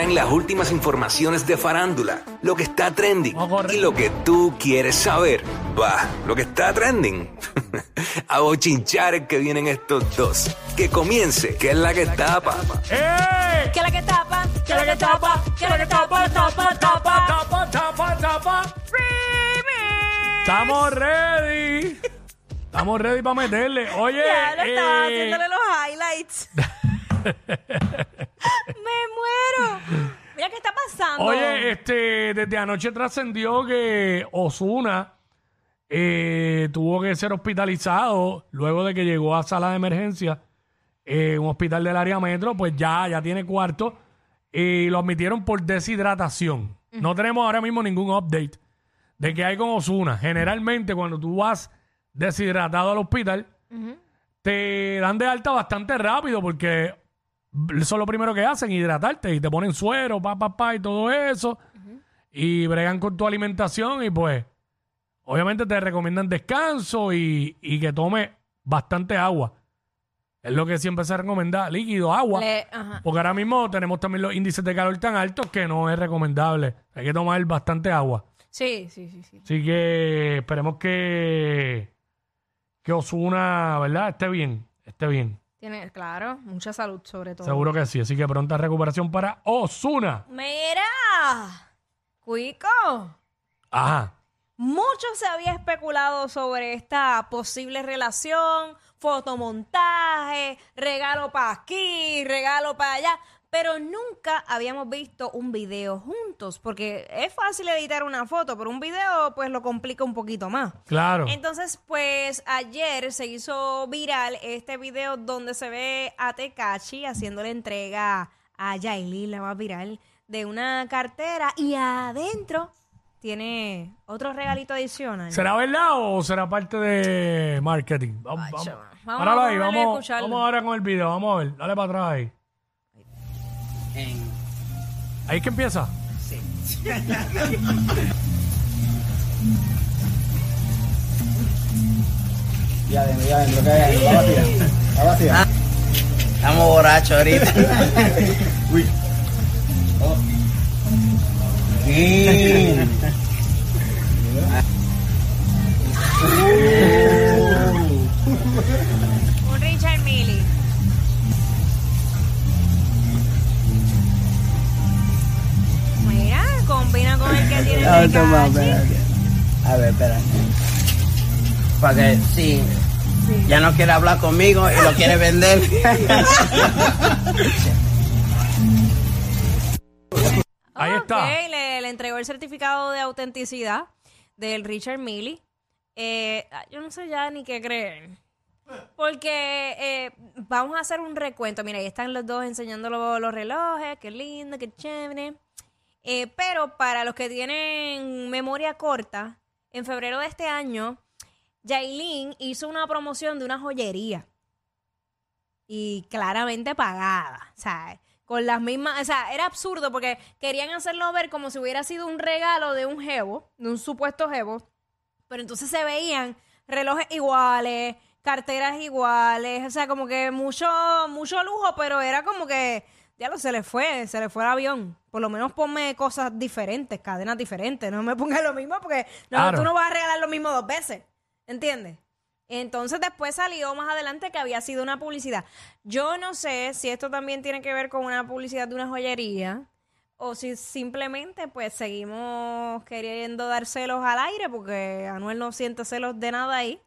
En las últimas informaciones de farándula, lo que está trending correr. y lo que tú quieres saber. Va, lo que está trending. A bochinchar que vienen estos dos. Que comience, que es la que tapa. ¡Eh! ¿Qué es la que tapa? ¿Qué es lo que tapa? ¿Qué es lo que tapa? Tapa, tapa, tapa, tapa, tapa. Estamos ready. Estamos ready para meterle. Oye, Ya lo estaba eh, haciéndole los highlights. Me muero. Mira qué está pasando. Oye, este, desde anoche trascendió que Osuna eh, tuvo que ser hospitalizado luego de que llegó a sala de emergencia en un hospital del área metro, pues ya, ya tiene cuarto y lo admitieron por deshidratación. No tenemos ahora mismo ningún update de qué hay con Osuna. Generalmente cuando tú vas deshidratado al hospital, te dan de alta bastante rápido porque eso es lo primero que hacen, hidratarte y te ponen suero, pa, pa, pa y todo eso. Y bregan con tu alimentación y pues obviamente te recomiendan descanso y, y que tome bastante agua. Es lo que siempre se recomienda, líquido, agua. Le-. Porque ahora mismo tenemos también los índices de calor tan altos que no es recomendable. Hay que tomar bastante agua. Sí, sí, sí, sí. Así que esperemos que, que Osuna, ¿verdad? Esté bien, esté bien. Tiene, claro, mucha salud sobre todo. Seguro que sí. Así que pronta recuperación para Osuna. Mira, Cuico. Ajá. Mucho se había especulado sobre esta posible relación, fotomontaje, regalo para aquí, regalo para allá, pero nunca habíamos visto un video juntos, porque es fácil editar una foto, pero un video pues lo complica un poquito más. Claro. Entonces, pues ayer se hizo viral este video donde se ve a Tekachi haciéndole entrega a Yailin, la más viral, de una cartera y adentro tiene otro regalito adicional. ¿Será verdad o será parte de marketing? Vamos, Ay, vamos. chaval. Vamos- ahí, vamos a vamos, vamos ahora con el video. Vamos a ver. Dale para atrás ahí. Ahí es que empieza. Ya adentro, ya adentro, que hay adentro. Va vacía. Va vacía. Estamos borrachos ahorita. Uy. Oh. Sí. A ver, espérate. Para que, sí, ya no quiere hablar conmigo y lo quiere vender. Ahí está. le, le entregó el certificado de autenticidad del Richard Milley. Eh, ah, yo no sé ya ni qué creer. Porque eh, vamos a hacer un recuento. Mira, ahí están los dos enseñando lo- los relojes. Qué lindo, qué chévere. Eh, pero para los que tienen memoria corta, en febrero de este año, Jailin hizo una promoción de una joyería. Y claramente pagada. O sea, con las mismas. O sea, era absurdo porque querían hacerlo ver como si hubiera sido un regalo de un jevo, de un supuesto jevo. Pero entonces se veían relojes iguales, carteras iguales, o sea, como que mucho, mucho lujo, pero era como que, ya lo se le fue, se le fue el avión. Por lo menos ponme cosas diferentes, cadenas diferentes, no me pongas lo mismo porque no, Claro. tú no vas a regalar lo mismo dos veces, ¿entiendes? Entonces después salió más adelante que había sido una publicidad. Yo no sé si esto también tiene que ver con una publicidad de una joyería, o si simplemente pues seguimos queriendo dar celos al aire porque Anuel no siente celos de nada ahí.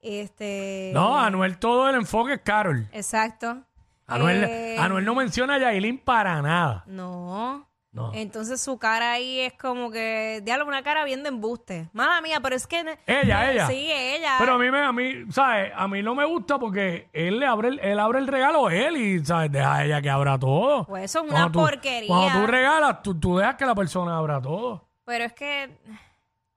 Este No, Anuel todo el enfoque es Carol. Exacto. Anuel, Eh, Anuel no menciona a Yailin para nada. No. No. Entonces su cara ahí es como que, diablo, una cara bien de embuste. Mala mía, pero es que... Ella, ella. Sí, ella. Pero a mí, me, a mí, ¿sabes? A mí no me gusta porque él le abre el, él abre el regalo a él y, ¿sabes? Deja a ella que abra todo. Pues eso es una Cuando tú- porquería. Cuando tú regalas, tú, tú dejas que la persona abra todo. Pero es que,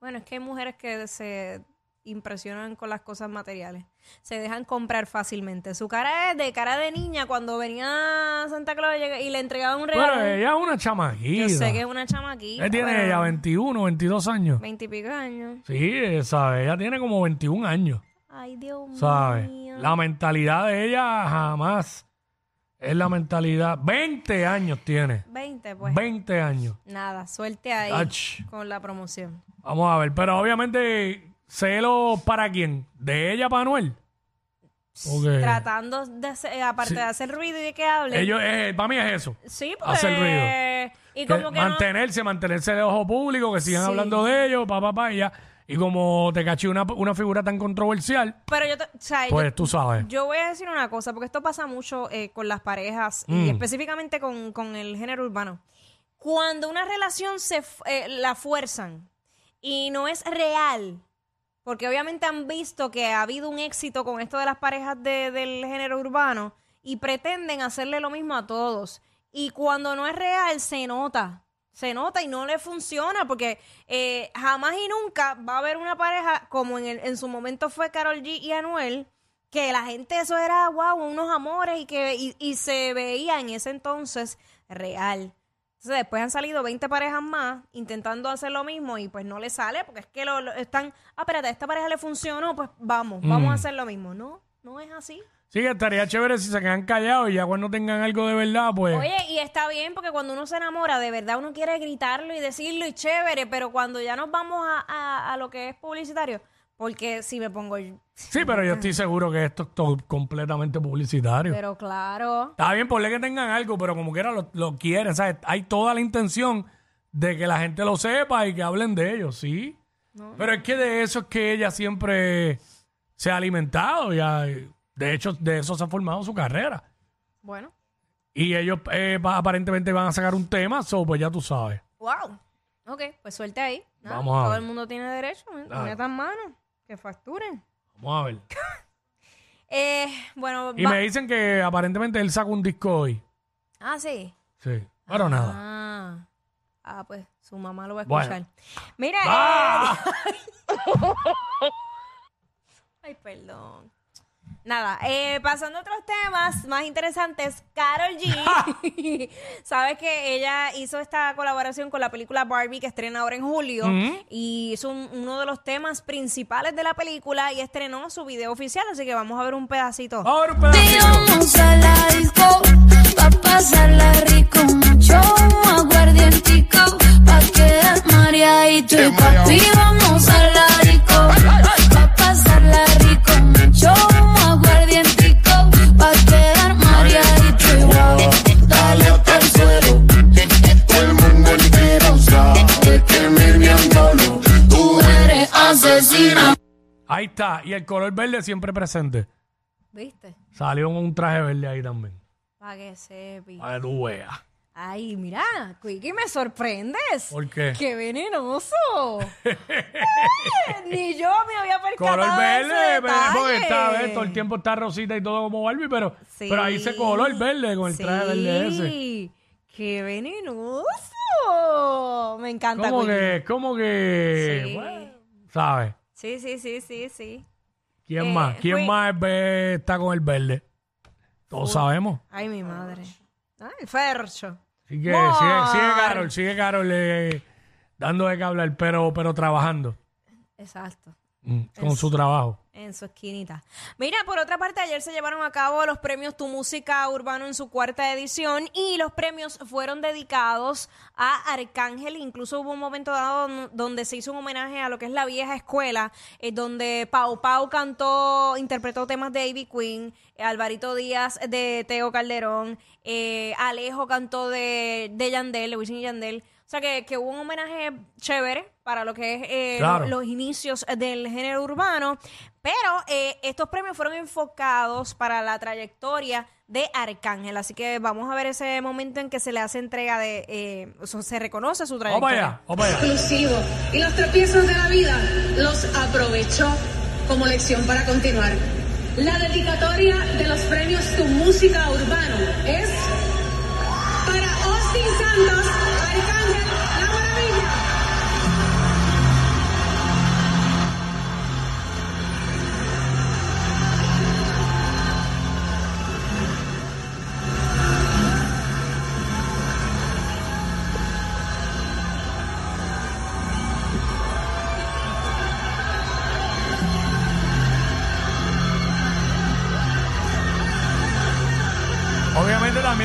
bueno, es que hay mujeres que se impresionan con las cosas materiales. Se dejan comprar fácilmente. Su cara es de cara de niña cuando venía Santa Claus y le entregaban un regalo. Pero ella es una chamaquita. Yo sé que es una chamaquita. Ella tiene pero ella 21, 22 años. 20 y pico años. Sí, ¿sabes? Ella tiene como 21 años, Ay, Dios ¿sabes? mío. La mentalidad de ella jamás es la mentalidad. 20 años tiene. 20, pues. 20 años. Nada, suerte ahí Ach. con la promoción. Vamos a ver, pero obviamente, ¿celo para quién? ¿De ella para Anuel? Porque Tratando de hacer, aparte Sí. de hacer ruido y de que hable. ellos, eh, para mí es eso. sí, porque... hacer ruido. Y como que no- mantenerse, mantenerse de ojo público, que sigan Sí. hablando de ellos, pa, pa, pa, y ya. Y como te caché una, una figura tan controversial, Pero yo, te- o sea, yo- pues tú sabes. Yo voy a decir una cosa, porque esto pasa mucho eh, con las parejas Mm. y específicamente con, con el género urbano. Cuando una relación se eh, la fuerzan y no es real, porque obviamente han visto que ha habido un éxito con esto de las parejas de- del género urbano y pretenden hacerle lo mismo a todos. Y cuando no es real, se nota. Se nota y no le funciona porque eh, jamás y nunca va a haber una pareja como en, el- en su momento fue Carol G y Anuel, que la gente eso era, wow, unos amores y que y, y se veía en ese entonces real. Entonces después han salido 20 parejas más intentando hacer lo mismo y pues no le sale porque es que lo, lo- están, ah, espérate, a esta pareja le funcionó, pues vamos, vamos Mm. a hacer lo mismo. No, no es así. Sí, que estaría chévere si se quedan callados y ya cuando tengan algo de verdad, pues. Oye, y está bien porque cuando uno se enamora, de verdad uno quiere gritarlo y decirlo y chévere, pero cuando ya nos vamos a, a- a lo que es publicitario, porque si me pongo... sí, pero yo estoy seguro que esto es todo completamente publicitario. Pero claro, Está bien, ponle que tengan algo, pero como quiera lo, lo quieren, ¿sabes? Hay toda la intención de que la gente lo sepa y que hablen de ellos, ¿sí? Pero es que de eso es que ella siempre se ha alimentado, ya. De hecho, de eso se ha formado su carrera. bueno, Y ellos eh, pa- aparentemente van a sacar un tema, so, pues ya tú sabes. wow. Ok, pues suerte ahí. Nada, Vamos a Todo ver. el mundo tiene derecho, metan mano, que facturen. Vamos a ver. Eh, bueno, Y va- me dicen que aparentemente él saca un disco hoy. Ah, sí. Sí. Pero nada. Ah. Ah, pues su mamá lo va a Bueno. escuchar. Mira, ¡Ah! eh, Ay, perdón. Nada, eh, pasando a otros temas más interesantes, Carol G. Sabes que ella hizo esta colaboración con la película Barbie que estrena ahora en julio y es un- uno de los temas principales de la película y estrenó su video oficial, así que vamos a ver un pedacito. Ahora un pedacito. Rico, mucho aguardientico, pa' quedar y papi, vamos a la Ahí está. Y el color verde siempre presente. ¿Viste? Salió un traje verde ahí también. Para que sepi. Para que tú veas. Ay, mira, Quickie, me sorprendes. ¿Por qué? ¡Qué venenoso! Eh, Ni yo me había percatado Color de verde, ese pero- porque está, ¿ves? todo el tiempo está rosita y todo como Barbie, pero, Sí. pero ahí se color verde con el traje verde ese. Sí, ¡Qué venenoso! Me encanta, Como Quickie. que, como que, Sí. bueno, ¿sabes? Sí, sí, sí, sí, sí. ¿Quién Eh, más? ¿Quién fui- más ve- está con el verde? Todos sabemos. Ay, mi madre. Ay, el fercho. Así que sigue, sigue Carol, sigue Carol eh, dando de qué hablar, pero, pero trabajando Exacto. Mm, con su trabajo. en su esquinita. Mira, por otra parte, ayer se llevaron a cabo los premios Tu Música Urbano en su cuarta edición y los premios fueron dedicados a Arcángel. Incluso hubo un momento dado donde se hizo un homenaje a lo que es la vieja escuela, eh, donde Pau Pau cantó, interpretó temas de Ivy Queen, eh, Alvarito Díaz de Teo Calderón, eh, Alejo cantó de, de Yandel, de Wisin y Yandel. O sea, que, que hubo un homenaje chévere para lo que es eh, Claro. los inicios del género urbano, pero eh, estos premios fueron enfocados para la trayectoria de Arcángel, así que vamos a ver ese momento en que se le hace entrega de, eh, o sea, se reconoce su trayectoria. vamos para allá. exclusivo y los tropiezos de la vida los aprovechó como lección para continuar. La dedicatoria de los premios Tu Música Urbano es para Austin Santos,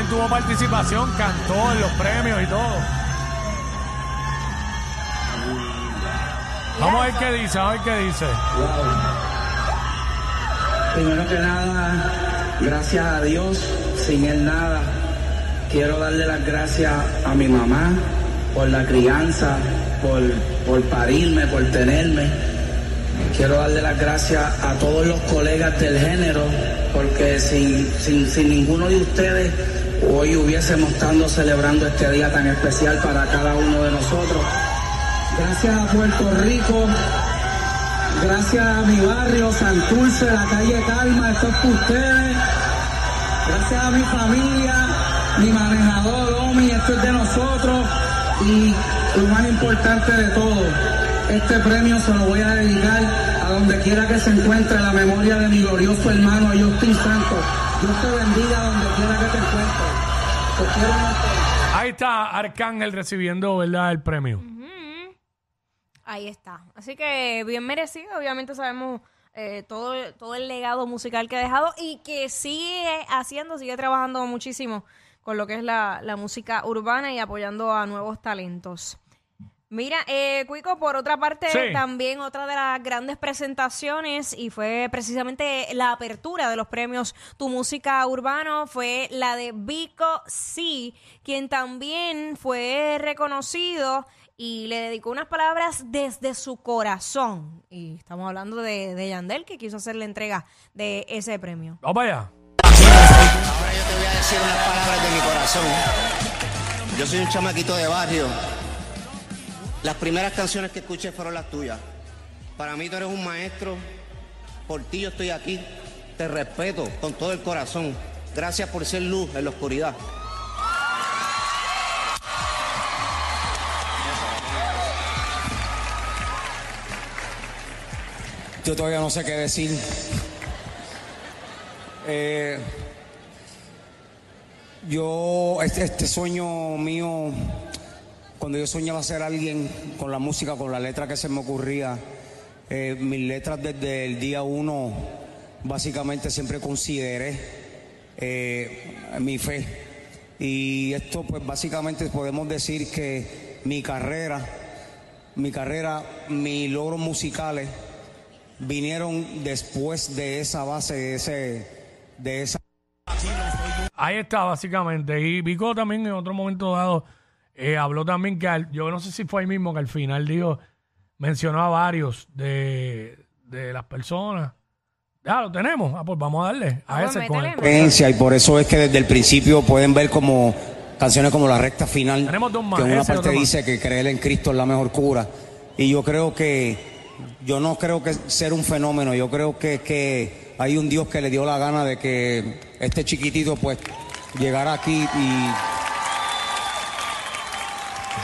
tuvo participación, cantó en los premios y todo. Vamos a ver qué dice, a ver qué dice. Primero que nada, gracias a Dios, sin él nada. Quiero darle las gracias a mi mamá por la crianza, por, por parirme, por tenerme. Quiero darle las gracias a todos los colegas del género, porque sin, sin, sin ninguno de ustedes hoy hubiésemos estado celebrando este día tan especial para cada uno de nosotros. Gracias a Puerto Rico, Gracias a mi barrio, Santurce, la calle Calma, esto es por ustedes. Gracias a mi familia, mi manejador, Omi, esto es de nosotros. Y lo más importante de todo, este premio se lo voy a dedicar a donde quiera que se encuentre la memoria de mi glorioso hermano Justin Santos. Dios te bendiga donde quiera que te encuentres. Te quiero mucho. Ahí está Arcángel recibiendo, ¿verdad? El premio. Ahí está. Así que bien merecido. Obviamente sabemos eh, todo, todo el legado musical que ha dejado y que sigue haciendo, sigue trabajando muchísimo con lo que es la, la música urbana y apoyando a nuevos talentos. Mira, eh, Cuico, por otra parte, Sí. también otra de las grandes presentaciones y fue precisamente la apertura de los premios Tu Música Urbano fue la de Vico C, quien también fue reconocido y le dedicó unas palabras desde su corazón. Y estamos hablando de, de Yandel, que quiso hacer la entrega de ese premio. Vamos allá. Ahora yo te voy a decir unas palabras de mi corazón. Yo soy un chamaquito de barrio. Las primeras canciones que escuché fueron las tuyas. Para mí tú eres un maestro. Por ti yo estoy aquí. Te respeto con todo el corazón. Gracias por ser luz en la oscuridad. Yo todavía no sé qué decir. Eh, yo, este, este sueño mío, cuando yo soñaba ser alguien con la música, con la letra que se me ocurría, eh, mis letras desde el día uno, básicamente siempre consideré eh, mi fe. Y esto, pues básicamente podemos decir que mi carrera, mi carrera, mis logros musicales, vinieron después de esa base, de ese, de esa. Ahí está, básicamente. Y Vico también en otro momento dado eh, habló también que, al- yo no sé si fue ahí mismo que al final dijo, mencionó a varios de, de las personas. Ya lo tenemos. Ah, pues vamos a darle a ese con el- y por eso es que desde el principio pueden ver como canciones como la recta final Tenemos dos más, que en una ese parte otro más. dice que creer en Cristo es la mejor cura y yo creo que yo no creo que ser un fenómeno yo creo que que hay un Dios que le dio la gana de que este chiquitito pues llegara aquí y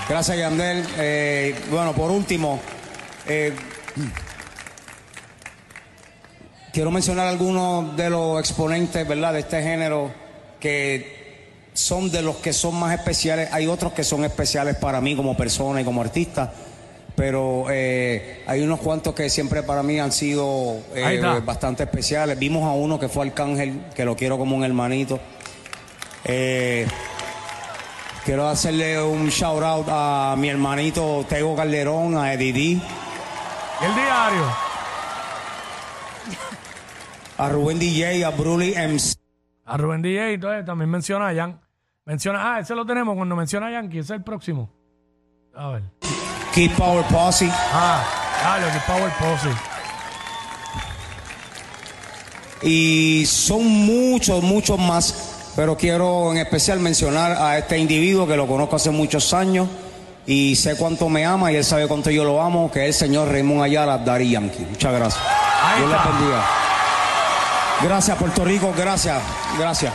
gracias Yandel Eh, bueno por último eh, Quiero mencionar algunos de los exponentes, ¿verdad?, de este género que son de los que son más especiales. Hay otros que son especiales para mí como persona y como artista, pero eh, hay unos cuantos que siempre para mí han sido bastante especiales. Vimos a uno que fue Arcángel, que lo quiero como un hermanito. Eh, quiero hacerle un shout out a mi hermanito Tego Calderón, a ¿Y el diario? a Rubén DJ, a Bruli MC. A Rubén DJ, entonces también menciona a Yan. Menciona, ah, ese lo tenemos cuando menciona a Yankee, ese es el próximo. A ver. Kid Power Posse, Ah, dale, que Power Posse. y son muchos, muchos más, pero quiero en especial mencionar a este individuo que lo conozco hace muchos años y sé cuánto me ama y él sabe cuánto yo lo amo, que es el señor Raymond Ayala, Dari Yankee. Muchas gracias. Dios les bendiga. Gracias, Puerto Rico, gracias, gracias.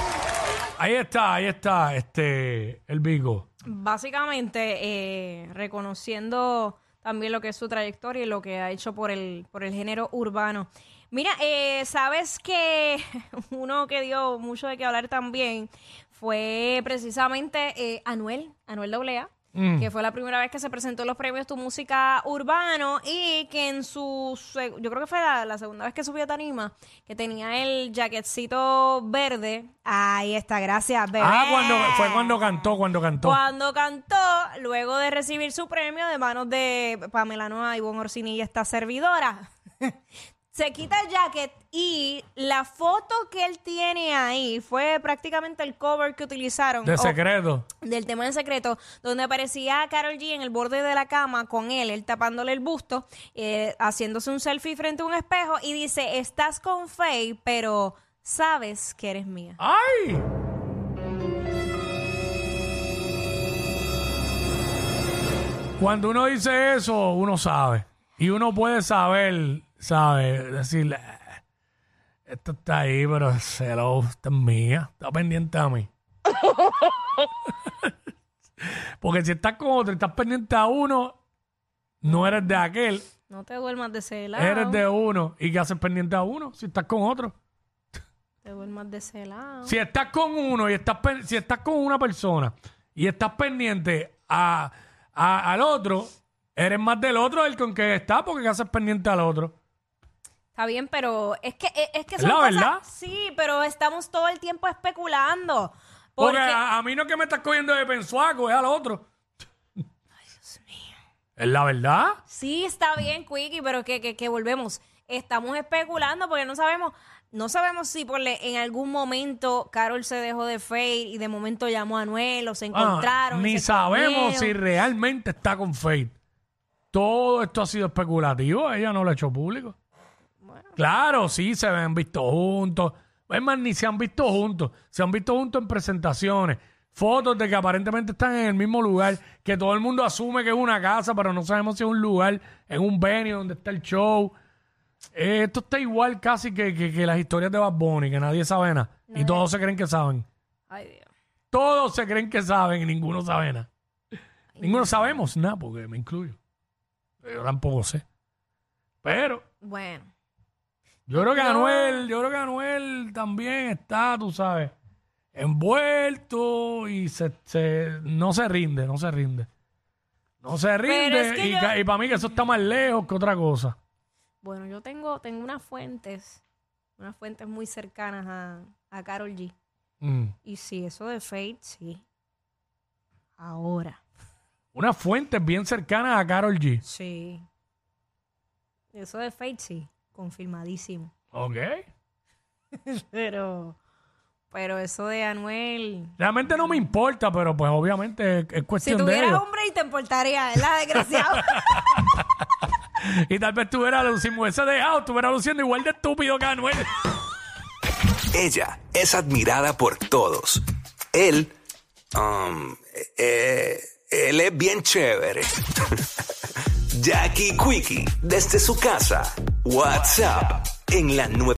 Ahí está, ahí está, este, el Vigo. Básicamente, eh, reconociendo también lo que es su trayectoria y lo que ha hecho por el, por el género urbano. Mira, eh, sabes que uno que dio mucho de qué hablar también fue precisamente eh, Anuel, Anuel AA, Mm. que fue la primera vez que se presentó en los premios Tu Música Urbano y que en su, yo creo que fue la, la segunda vez que subió a Tarima, que tenía el jaquetcito verde. Ahí está, gracias, bebé. Ah, cuando, fue cuando cantó, cuando cantó. Cuando cantó, luego de recibir su premio de manos de Pamela Noa, Ivonne Orsini y esta servidora, se quita el jacket y la foto que él tiene ahí fue prácticamente el cover que utilizaron. De o- secreto. del tema en secreto, donde aparecía a Carol G en el borde de la cama con él, él tapándole el busto, eh, haciéndose un selfie frente a un espejo y dice, estás con Faye, pero sabes que eres mía. ¡Ay! Cuando uno dice eso, uno sabe. Y uno puede saber, sabe, decirle, "Eh, esto está ahí, pero hello, esta es mía, está pendiente a mí. Porque si estás con otro y estás pendiente a uno, no eres de aquel, No te duermas de ese lado. eres de uno. ¿Y qué haces pendiente a uno si estás con otro? Te duermas de ese lado. Si estás con uno y estás pen- si estás con una persona y estás pendiente a, a- al otro, eres más del otro del con que estás porque ¿qué haces pendiente al otro. Está bien, pero es que es, es que son la cosas- verdad. Sí, pero estamos todo el tiempo especulando. Porque Porque, a, a mí no es que me estás cogiendo de pensuaco, es al otro. Es la verdad. sí está bien, Quickie, pero que, que, que volvemos. Estamos especulando porque no sabemos, no sabemos si por le- en algún momento Carol se dejó de Faye y de momento llamó a Anuel o se Ah, encontraron. y ni se sabemos si comieron. realmente está con Faith. Todo esto ha sido especulativo, ella no lo ha hecho público. Claro, sí, se han visto juntos. Es más, ni se han visto juntos. Se han visto juntos en presentaciones. Fotos de que aparentemente están en el mismo lugar, que todo el mundo asume que es una casa, pero no sabemos si es un lugar, en un venue donde está el show. Eh, esto está igual casi que, que- que las historias de Bad Bunny, que nadie sabe nada. Y todos se creen que saben. Ay, Dios. Todos se creen que saben y ninguno sabe nada. Ninguno sabemos nada, porque me incluyo. Yo tampoco sé. Pero Bueno, yo creo que. Anuel, yo creo que Anuel también está, tú sabes, envuelto y se, se- no se rinde, no se rinde. No se rinde es que y, yo- ca- y para mí que eso está más lejos que otra cosa. bueno, yo tengo, tengo unas fuentes, unas fuentes muy cercanas a, a Carol G. Mm. Y sí, eso de Fate, sí. Ahora. Una fuente bien cercana a Carol G. Sí. Eso de Fate, sí. Confirmadísimo. Ok. Pero, pero eso de Anuel. Realmente no me importa, pero pues obviamente es, es Si cuestión de tuviera ellos. hombre y te importaría, ¿verdad, desgraciado? Y tal vez tuviera, si me hubiese dejado, estuviera luciendo igual de estúpido que Anuel. Ella es admirada por todos. Él, um, eh, él es bien chévere. Jackie Quickie, desde su casa. WhatsApp en la 9.